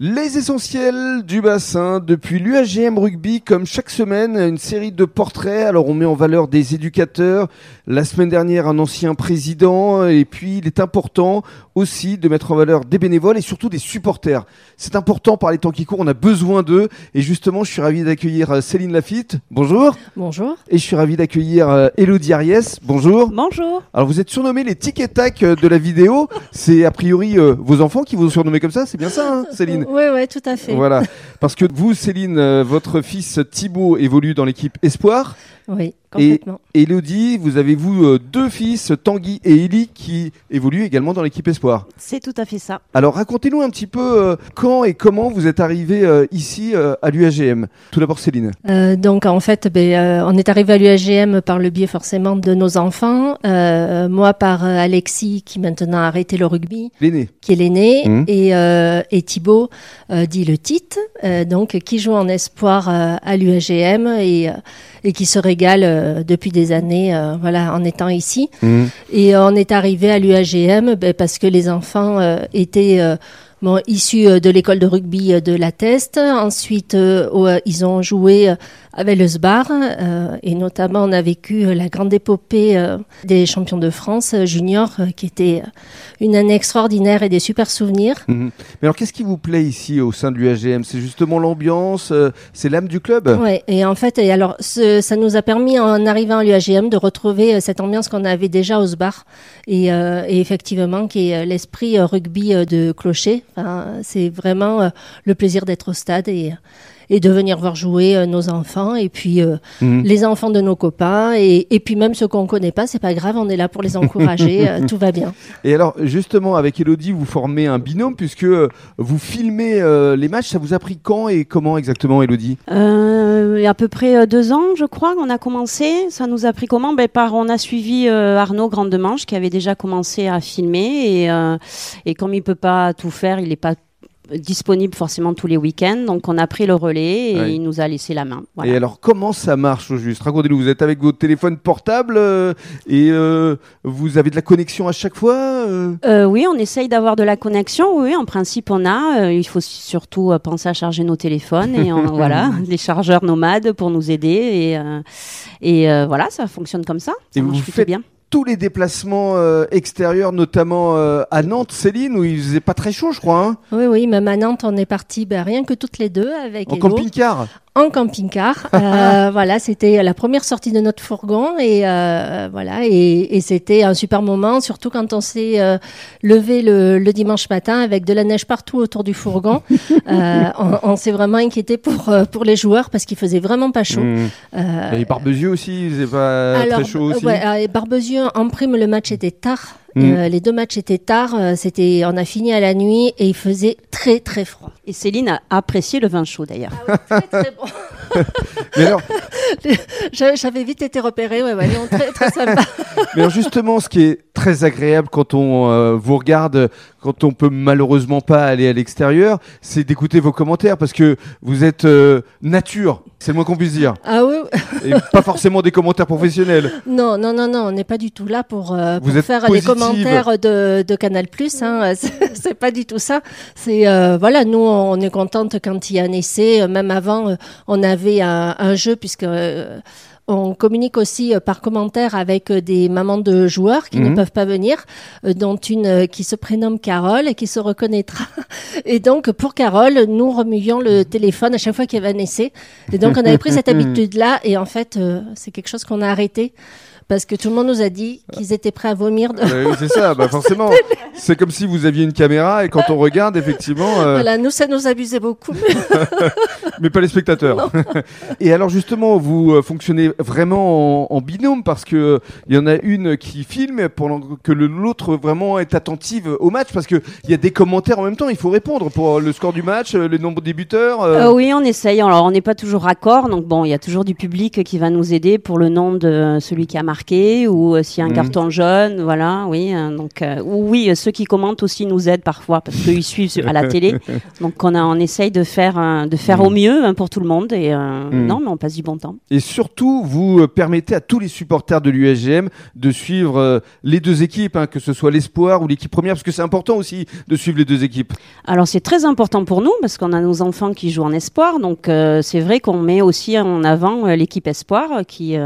Les essentiels du bassin depuis l'UAGM Rugby, comme chaque semaine, une série de portraits. Alors on met en valeur des éducateurs. La semaine dernière, un ancien président. Et puis il est important aussi de mettre en valeur des bénévoles et surtout des supporters. C'est important par les temps qui courent, on a besoin d'eux. Et justement, je suis ravi d'accueillir euh, Céline Lafitte. Bonjour. Bonjour. Et je suis ravi d'accueillir euh, Elodie Ariès. Bonjour. Bonjour. Alors vous êtes surnommé les tic et tac euh, de la vidéo. C'est a priori euh, vos enfants qui vous ont surnommé comme ça, c'est bien ça, hein, Céline Oui, oui, tout à fait. Voilà, parce que vous, Céline, euh, votre fils Thibaut évolue dans l'équipe Espoir. Oui, complètement. Et Elodie, vous avez vous euh, deux fils, Tanguy et Eli, qui évoluent également dans l'équipe Espoir. C'est tout à fait ça. Alors racontez-nous un petit peu euh, quand et comment vous êtes arrivé euh, ici euh, à l'UAGM. Tout d'abord Céline. Donc en fait, ben, on est arrivé à l'UAGM par le biais forcément de nos enfants. Moi par Alexis qui maintenant a arrêté le rugby, L'aîné. qui est l'aîné, Mhm. et, et Thibaut euh, dit le titre, euh, donc qui joue en espoir euh, à l'UAGM et, et qui se régale depuis des années, voilà, en étant ici. Mhm. Et on est arrivé à l'UAGM ben, parce que les enfants étaient bon, issus de l'école de rugby de la Teste. Ensuite, euh, ils ont joué euh, avec le SBAR euh, et notamment on a vécu euh, la grande épopée euh, des champions de France euh, juniors euh, qui était une année extraordinaire et des super souvenirs. Mhm. Mais alors qu'est-ce qui vous plaît ici au sein de l'UAGM C'est justement l'ambiance, euh, c'est l'âme du club? Ouais, et en fait, et alors, ce- ça nous a permis, en arrivant à l'UAGM, de retrouver cette ambiance qu'on avait déjà au SBAR. Et, euh, et effectivement, qui est l'esprit rugby de Clocher. Enfin, c'est vraiment le plaisir d'être au stade et, et de venir voir jouer euh, nos enfants. Et puis, euh, Mhm. les enfants de nos copains. Et, et puis, même ceux qu'on connaît pas, c'est pas grave, on est là pour les encourager. euh, tout va bien. Et alors, justement, avec Elodie, vous formez un binôme puisque vous filmez euh, les matchs. Ça vous a pris quand et comment exactement, Elodie? Euh, il y a à peu près deux ans, je crois, qu'on a commencé. Ça nous a pris comment? Ben, par, On a suivi euh, Arnaud Grandemanche qui avait déjà commencé à filmer. Et, euh, et comme il peut pas tout faire, il n'est pas disponible forcément tous les week-ends. Donc on a pris le relais et il nous a laissé la main. Voilà. Et alors, comment ça marche au juste Racontez-nous, vous êtes avec votre téléphone portable euh, et euh, vous avez de la connexion à chaque fois euh? Oui, on essaye d'avoir de la connexion. Oui, en principe, on a. Il faut surtout penser à charger nos téléphones et on- voilà, des chargeurs nomades pour nous aider. Et, et voilà, ça fonctionne comme ça. Ça Et marche vous plutôt faites bien. Tous les déplacements euh, extérieurs, notamment euh, à Nantes, Céline, où il faisait pas très chaud, je crois, hein Oui, oui, même à Nantes, on est parti ben, rien que toutes les deux avec en camping-car. En camping-car. Euh, voilà, c'était la première sortie de notre fourgon et euh, voilà, et, et c'était un super moment, surtout quand on s'est euh, levé le, le dimanche matin avec de la neige partout autour du fourgon. Euh, on on s'est vraiment inquiété pour euh, pour les joueurs parce qu'il faisait vraiment pas chaud. Mmh. Euh, Et Barbezieux aussi, il faisait pas très chaud aussi ouais, et Barbezieux, en prime, le match était tard. Mm. Euh, les deux matchs étaient tard. euh, C'était, on a fini à la nuit et il faisait très très froid. Et Céline a apprécié le vin chaud d'ailleurs. très très bon. Mais alors, J'a- J'avais vite été repéré. Ouais, ouais, très très sympa. mais alors justement, ce qui est très agréable quand on euh, vous regarde, quand on peut malheureusement pas aller à l'extérieur, c'est d'écouter vos commentaires parce que vous êtes euh, nature, c'est le moins qu'on puisse dire, Ah oui. et pas forcément des commentaires professionnels. Non, non, non, non, on n'est pas du tout là pour, euh, Vous pour faire positive. les commentaires de, de Canal Plus. Hein. C'est pas du tout ça. C'est voilà, nous on est contente quand il y a un essai. Même avant, on avait un, un jeu puisque. On communique aussi euh, par commentaire avec euh, des mamans de joueurs qui Mhm. ne peuvent pas venir, euh, dont une qui se prénomme Carole et qui se reconnaîtra. Et donc, pour Carole, nous remuions le téléphone à chaque fois qu'il y avait un essai. Et donc, on avait pris cette habitude-là. Et en fait, c'est quelque chose qu'on a arrêté parce que tout le monde nous a dit qu'ils étaient prêts à vomir. de- Euh, c'est ça, bah forcément. C'est comme si vous aviez une caméra et quand on regarde, effectivement, euh, Voilà, nous, ça nous abusait beaucoup. mais pas les spectateurs. et alors justement, vous fonctionnez vraiment en, en binôme parce que euh, il y en a une qui filme pendant que l'autre vraiment est attentive au match parce que il y a des commentaires en même temps. Il faut répondre pour le score du match, euh, le nombre de buteurs. euh. Euh, oui, on essaye. Alors, on n'est pas toujours raccord. Donc, bon, il y a toujours du public qui va nous aider pour le nom de celui qui a marqué. ou s'il y a un Mhm. carton jaune, voilà, oui. euh, donc euh, ou oui, euh, ceux qui commentent aussi nous aident parfois parce qu'ils suivent à la télé. Donc on a, on essaye de faire, euh, de faire Mhm. au mieux hein, pour tout le monde et euh, Mhm. non, mais on passe du bon temps. Et surtout, vous euh, permettez à tous les supporters de l'USGM de suivre euh, les deux équipes, hein, que ce soit l'espoir ou l'équipe première, parce que c'est important aussi de suivre les deux équipes. Alors c'est très important pour nous parce qu'on a nos enfants qui jouent en espoir, donc euh, c'est vrai qu'on met aussi en avant euh, l'équipe espoir qui,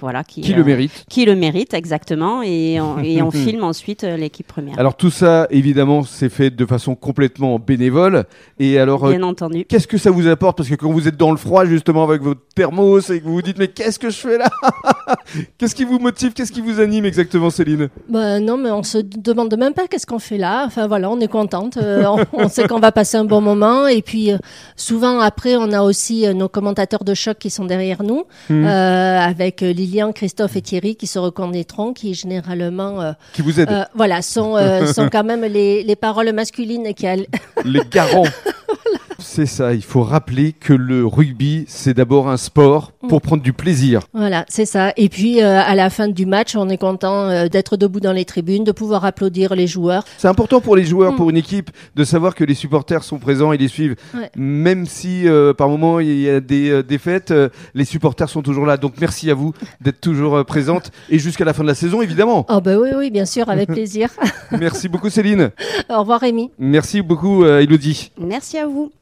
voilà, qui, Qui le mérite qui le mérite exactement, et on, et on filme ensuite l'équipe première. Alors tout ça, évidemment, c'est fait de façon complètement bénévole. Et alors, Bien entendu. qu'est-ce que ça vous apporte? Parce que quand vous êtes dans le froid, justement, avec votre thermos, et que vous vous dites, mais qu'est-ce que je fais là Qu'est-ce qui vous motive Qu'est-ce qui vous anime exactement, Céline Ben non, mais on se demande même pas qu'est-ce qu'on fait là. Enfin voilà, on est contente. Euh, on, on sait qu'on va passer un bon moment. Et puis euh, souvent après, on a aussi euh, nos commentateurs de choc qui sont derrière nous, Hmm. euh, avec Lilian, Christophe et Thierry qui se reconnaîtront, qui généralement, Qui vous aide euh, voilà, sont sont quand même les, les paroles masculines qui al- Les garants C'est ça, il faut rappeler que le rugby, c'est d'abord un sport pour prendre du plaisir. Voilà, c'est ça. Et puis euh, à la fin du match, on est content euh, d'être debout dans les tribunes, de pouvoir applaudir les joueurs. C'est important pour les joueurs, Mm. pour une équipe, de savoir que les supporters sont présents et les suivent. Ouais. Même si euh, par moment il y a des euh, défaites, euh, les supporters sont toujours là. Donc merci à vous d'être toujours euh, présente et jusqu'à la fin de la saison, évidemment. Oh ben oui, oui, bien sûr, avec plaisir. merci beaucoup Céline. Au revoir Rémi. Merci beaucoup euh, Elodie. Merci à vous.